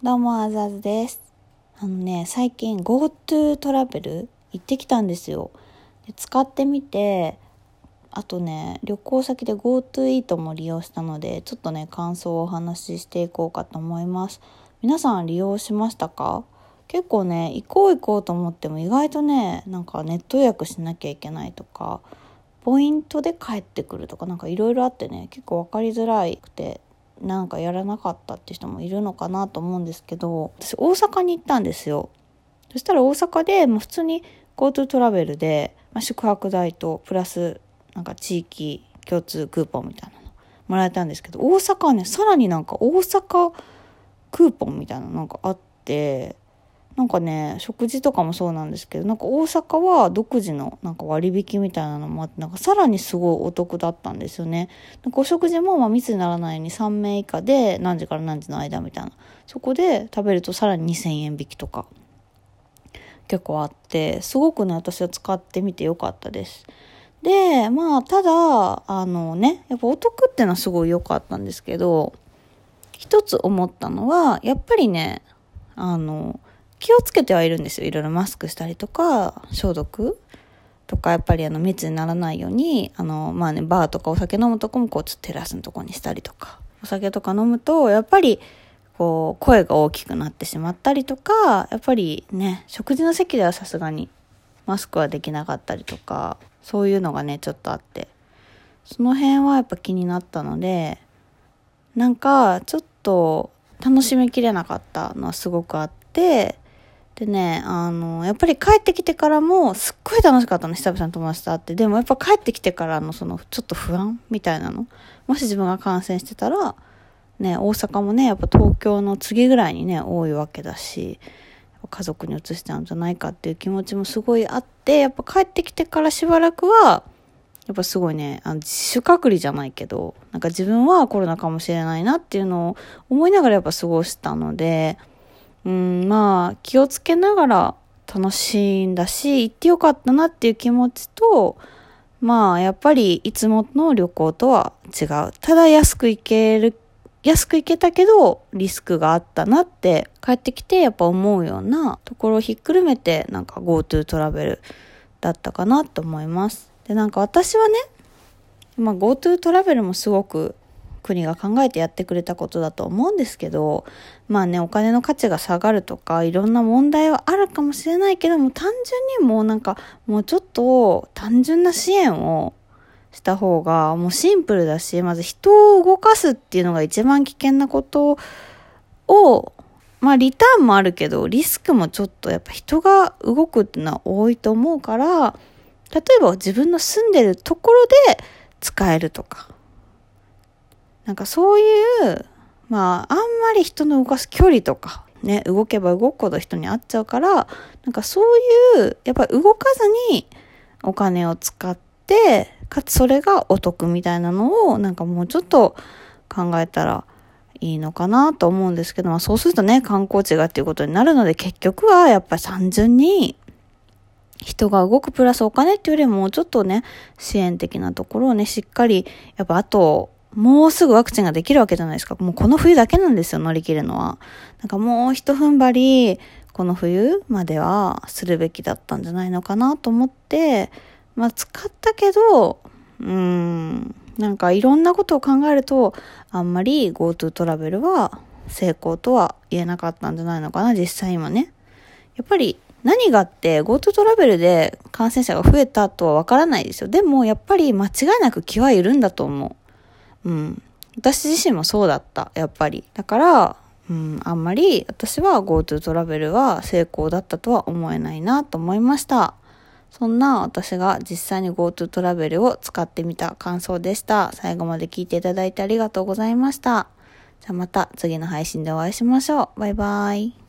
どうも、あざずです。あのね、最近 GoTo トラベル行ってきたんですよ。で使ってみて、あとね、旅行先で GoTo イートも利用したので、ちょっとね、感想をお話ししていこうかと思います。皆さん利用しましたか？結構ね、行こう行こうと思っても意外とね、なんかネット予約しなきゃいけないとか、ポイントで帰ってくるとかなんかいろいろあってね、結構分かりづらくて、なんかやらなかったって人もいるのかなと思うんですけど私大阪に行ったんですよ。そしたら大阪でもう普通に GoTo トラベルで、まあ、宿泊代とプラスなんか地域共通クーポンみたいなのもらえたんですけど大阪はねさらになんか大阪クーポンみたいなのがあってなんかね食事とかもそうなんですけどなんか大阪は独自のなんか割引みたいなのもあってなんかさらにすごいお得だったんですよね。なんかお食事もまあ密にならないように3名以下で何時から何時の間みたいなそこで食べるとさらに2,000円引きとか結構あってすごくね私は使ってみてよかったです。でまあただあのねやっぱお得っていうのはすごい良かったんですけど一つ思ったのはやっぱりねあの気をつけてはいるんですよ。いろいろマスクしたりとか、消毒とか、やっぱりあの密にならないように、あの、まあね、バーとかお酒飲むとこもこう、テラスのとこにしたりとか。お酒とか飲むと、やっぱり、こう、声が大きくなってしまったりとか、やっぱりね、食事の席ではさすがにマスクはできなかったりとか、そういうのがね、ちょっとあって。その辺はやっぱ気になったので、なんか、ちょっと楽しみきれなかったのはすごくあって、でね、あの、やっぱり帰ってきてからも、すっごい楽しかったの、久々に友達と会って。でもやっぱ帰ってきてからの、その、ちょっと不安？みたいなの？もし自分が感染してたら、ね、大阪もね、やっぱ東京の次ぐらいにね、多いわけだし、家族に移しちゃうんじゃないかっていう気持ちもすごいあって、やっぱ帰ってきてからしばらくは、やっぱすごいね、あの自主隔離じゃないけど、なんか自分はコロナかもしれないなっていうのを思いながらやっぱ過ごしたので、うん、まあ気をつけながら楽しいんだし行ってよかったなっていう気持ちとまあやっぱりいつもの旅行とは違う。ただ安く行ける安く行けたけどリスクがあったなって帰ってきてやっぱ思うようなところをひっくるめてなんか GoTo トラベルだったかなと思います。でなんか私はね、まあ、GoTo トラベルもすごく国が考えてやってくれたことだと思うんですけど、まあね、お金の価値が下がるとか、いろんな問題はあるかもしれないけども、単純にもうなんか、もうちょっと単純な支援をした方が、もうシンプルだし、まず人を動かすっていうのが一番危険なことを、まあリターンもあるけど、リスクもちょっとやっぱ人が動くっていうのは多いと思うから、例えば自分の住んでるところで使えるとか、なんかそういう、まあ、あんまり人の動かす距離とか、ね、動けば動くほど人に会っちゃうから、なんかそういう、やっぱり動かずにお金を使って、かつそれがお得みたいなのを、なんかもうちょっと考えたらいいのかなと思うんですけど、まあそうするとね、観光地がっていうことになるので、結局はやっぱり単純に、人が動くプラスお金っていうよりも、ちょっとね、支援的なところをね、しっかり、やっぱあと、もうすぐワクチンができるわけじゃないですか。もうこの冬だけなんですよ、乗り切るのは。なんかもう一踏ん張り、この冬まではするべきだったんじゃないのかなと思って、まあ使ったけど、うーん、なんかいろんなことを考えると、あんまり GoTo トラベルは成功とは言えなかったんじゃないのかな、実際今ね。やっぱり何があって GoTo トラベルで感染者が増えたとはわからないですよ。でもやっぱり間違いなく気は緩んだと思う。うん。私自身もそうだった、やっぱり。だから、うん、あんまり私は GoTo トラベルは成功だったとは思えないなと思いました。そんな私が実際に GoTo トラベルを使ってみた感想でした。最後まで聞いていただいてありがとうございました。じゃあまた次の配信でお会いしましょう。バイバイ。